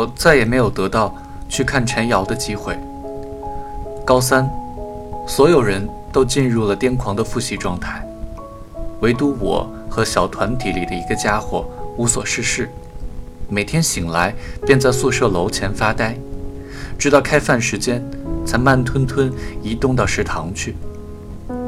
我再也没有得到去看陈瑶的机会。高三，所有人都进入了癫狂的复习状态，唯独我和小团体里的一个家伙无所事事，每天醒来便在宿舍楼前发呆，直到开饭时间才慢吞吞移动到食堂去，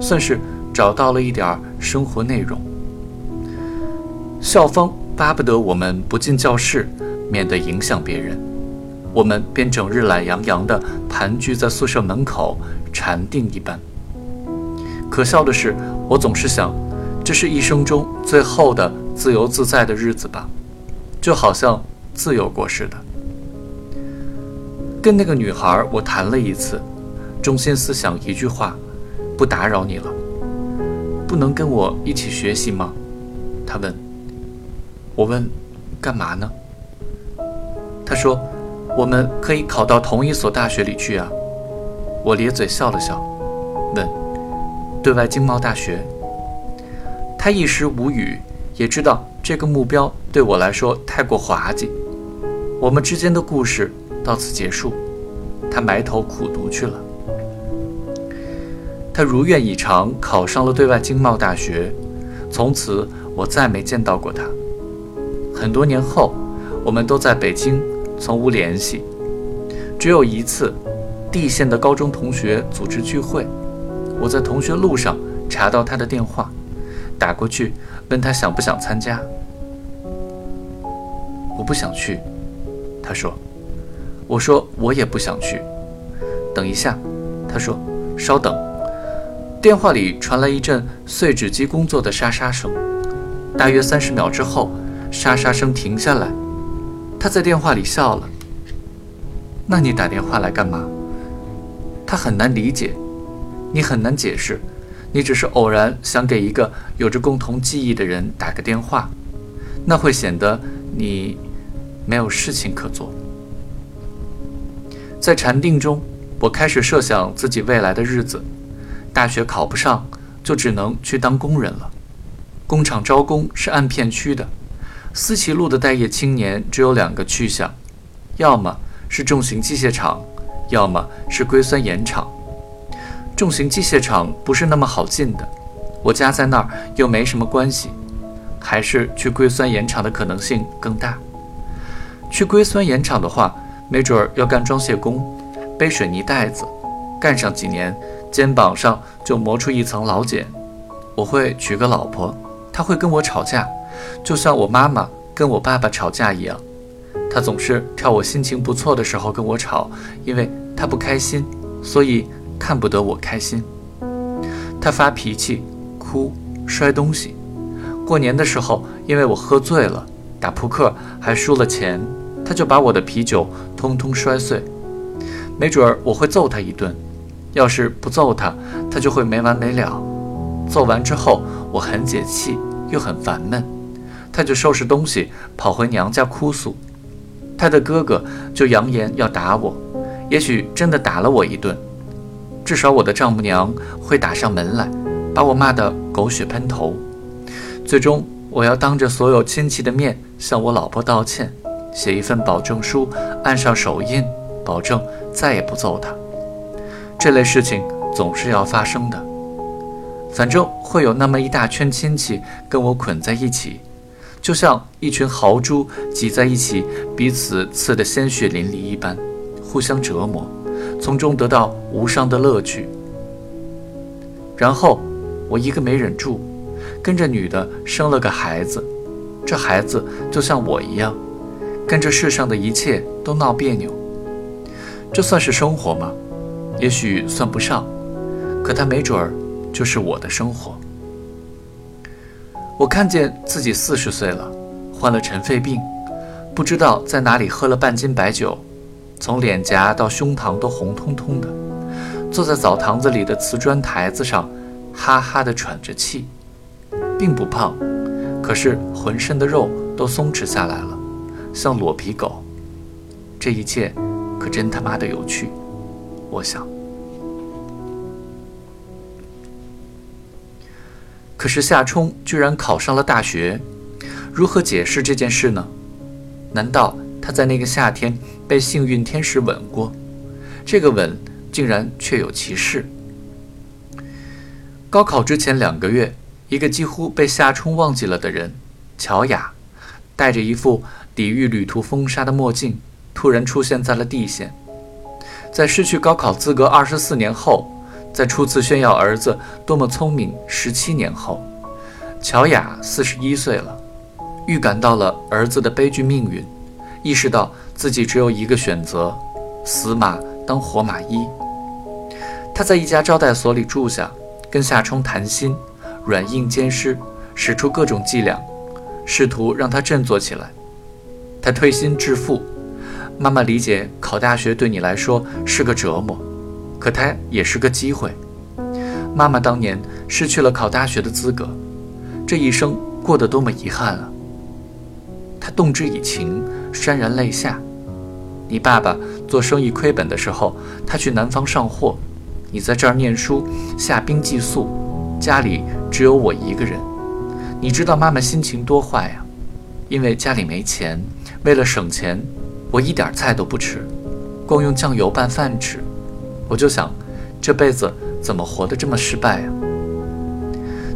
算是找到了一点生活内容。校方巴不得我们不进教室，免得影响别人。我们便整日懒洋洋地盘踞在宿舍门口，禅定一般。可笑的是，我总是想，这是一生中最后的自由自在的日子吧，就好像自由过似的。跟那个女孩，我谈了一次，中心思想一句话：不打扰你了。不能跟我一起学习吗？她问。我问：干嘛呢？他说。我们可以考到同一所大学里去啊！我咧嘴笑了笑，问：“对外经贸大学？”他一时无语，也知道这个目标对我来说太过滑稽。我们之间的故事到此结束。他埋头苦读去了。他如愿以偿考上了对外经贸大学，从此我再没见到过他。很多年后，我们都在北京。从无联系，只有一次，地县的高中同学组织聚会，我在同学录上查到他的电话，打过去问他想不想参加。我不想去，他说。我说我也不想去。等一下，他说，稍等。电话里传来一阵碎纸机工作的沙沙声，大约三十秒之后，沙沙声停下来。他在电话里笑了。那你打电话来干嘛？他很难理解，你很难解释，你只是偶然想给一个有着共同记忆的人打个电话，那会显得你没有事情可做。在禅定中，我开始设想自己未来的日子。大学考不上，就只能去当工人了。工厂招工是按片区的。思齐路的待业青年只有两个去向，要么是重型机械厂，要么是硅酸盐厂。重型机械厂不是那么好进的，我家在那儿又没什么关系，还是去硅酸盐厂的可能性更大。去硅酸盐厂的话，没准儿要干装卸工，背水泥袋子，干上几年，肩膀上就磨出一层老茧。我会娶个老婆，她会跟我吵架。就像我妈妈跟我爸爸吵架一样，他总是挑我心情不错的时候跟我吵，因为他不开心，所以看不得我开心。他发脾气、哭、摔东西。过年的时候，因为我喝醉了，打扑克还输了钱，他就把我的啤酒通通摔碎。没准儿我会揍他一顿，要是不揍他，他就会没完没了。揍完之后，我很解气，又很烦闷。他就收拾东西跑回娘家哭诉，他的哥哥就扬言要打我，也许真的打了我一顿，至少我的丈母娘会打上门来，把我骂得狗血喷头。最终我要当着所有亲戚的面向我老婆道歉，写一份保证书，按上手印，保证再也不揍他。这类事情总是要发生的，反正会有那么一大圈亲戚跟我捆在一起。就像一群豪猪挤在一起，彼此刺得鲜血淋漓一般，互相折磨，从中得到无上的乐趣。然后我一个没忍住，跟着女的生了个孩子，这孩子就像我一样，跟这世上的一切都闹别扭。这算是生活吗？也许算不上，可它没准儿就是我的生活。我看见自己四十岁了，患了尘肺病，不知道在哪里喝了半斤白酒，从脸颊到胸膛都红彤彤的，坐在澡堂子里的瓷砖台子上，哈哈地喘着气，并不胖，可是浑身的肉都松弛下来了，像裸皮狗。这一切可真他妈的有趣，我想。可是夏冲居然考上了大学，如何解释这件事呢？难道他在那个夏天被幸运天使吻过，这个吻竟然确有其事。高考之前两个月，一个几乎被夏冲忘记了的人，乔雅，戴着一副抵御旅途风沙的墨镜，突然出现在了地线。在失去高考资格二十四年后，在初次炫耀儿子多么聪明十七年后，乔雅四十一岁了，预感到了儿子的悲剧命运，意识到自己只有一个选择：死马当活马医。他在一家招待所里住下。跟夏冲谈心，软硬兼施，使出各种伎俩，试图让他振作起来。他推心置腹，妈妈理解考大学对你来说是个折磨，可它也是个机会。妈妈当年失去了考大学的资格，这一生过得多么遗憾啊！他动之以情，潸然泪下。你爸爸做生意亏本的时候，他去南方上货。你在这儿念书，下冰寄宿，家里只有我一个人。你知道妈妈心情多坏呀？因为家里没钱，为了省钱，我一点菜都不吃，光用酱油拌饭吃。我就想，这辈子怎么活得这么失败啊？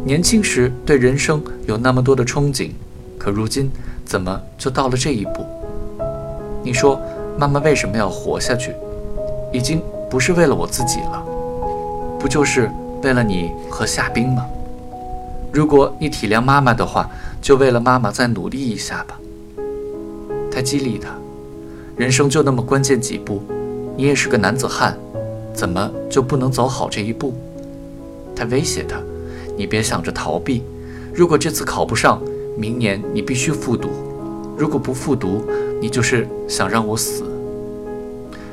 年轻时对人生有那么多的憧憬，可如今怎么就到了这一步？你说妈妈为什么要活下去？已经不是为了我自己了。不就是为了你和夏冰吗？如果你体谅妈妈的话，就为了妈妈再努力一下吧。他激励他，人生就那么关键几步，你也是个男子汉，怎么就不能走好这一步？他威胁他，你别想着逃避，如果这次考不上，明年你必须复读，如果不复读，你就是想让我死。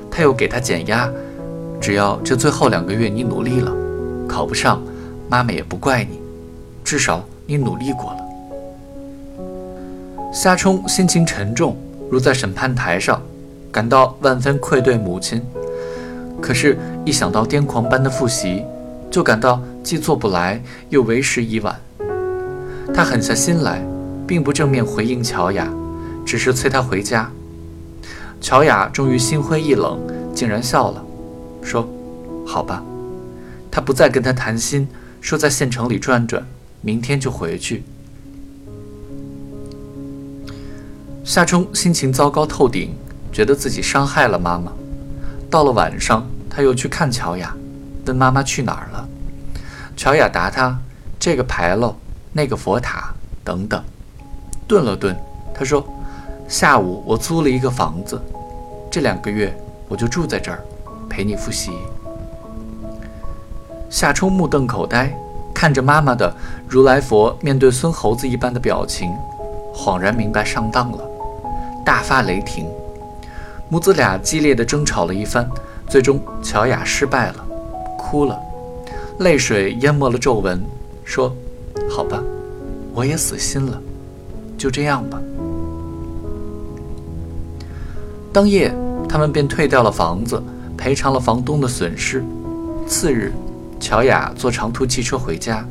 他又给他减压。只要这最后两个月你努力了，考不上，妈妈也不怪你，至少你努力过了。夏冲心情沉重，如在审判台上，感到万分愧对母亲。可是，一想到癫狂般的复习，就感到既做不来，又为时已晚。他狠下心来，并不正面回应乔雅，只是催她回家。乔雅终于心灰意冷，竟然笑了。说：“好吧。”他不再跟他谈心，说在县城里转转，明天就回去。夏冲心情糟糕透顶，觉得自己伤害了妈妈。到了晚上，他又去看乔雅，问妈妈去哪儿了。乔雅答他：“这个牌楼，那个佛塔，等等。”顿了顿，他说：“下午我租了一个房子，这两个月我就住在这儿。”陪你复习。夏冲目瞪口呆，看着妈妈的如来佛面对孙猴子一般的表情，恍然明白上当了，大发雷霆。母子俩激烈的争吵了一番，最终乔雅失败了，哭了，泪水淹没了皱纹，说：“好吧，我也死心了，就这样吧。”当夜，他们便退掉了房子。赔偿了房东的损失。次日，乔雅坐长途汽车回家，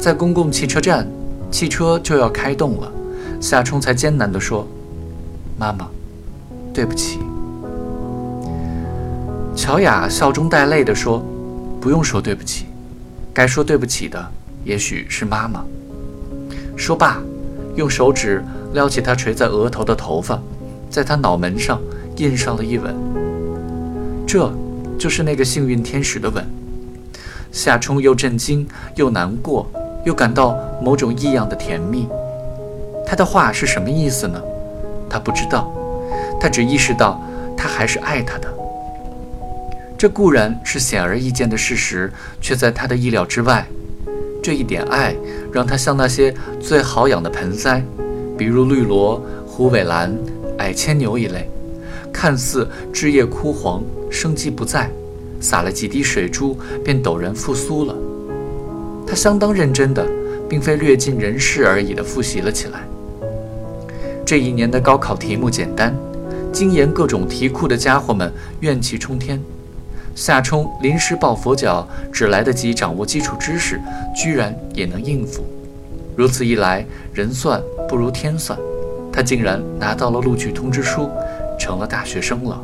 在公共汽车站，汽车就要开动了，夏冲才艰难地说：“妈妈，对不起。”乔雅笑中带泪地说：“不用说对不起，该说对不起的也许是妈妈。”说罢，用手指撩起她垂在额头的头发，在她脑门上印上了一吻。这就是那个幸运天使的吻。夏冲又震惊又难过，又感到某种异样的甜蜜。他的话是什么意思呢？他不知道，他只意识到他还是爱她的。这固然是显而易见的事实，却在他的意料之外。这一点爱让他像那些最好养的盆栽，比如绿萝、虎尾兰、矮牵牛一类。看似枝叶枯黄，生机不在，洒了几滴水珠，便陡然复苏了。他相当认真的，并非略尽人事而已的复习了起来。这一年的高考题目简单，精研各种题库的家伙们怨气冲天。夏冲临时抱佛脚，只来得及掌握基础知识，居然也能应付。如此一来，人算不如天算。他竟然拿到了录取通知书，成了大学生了。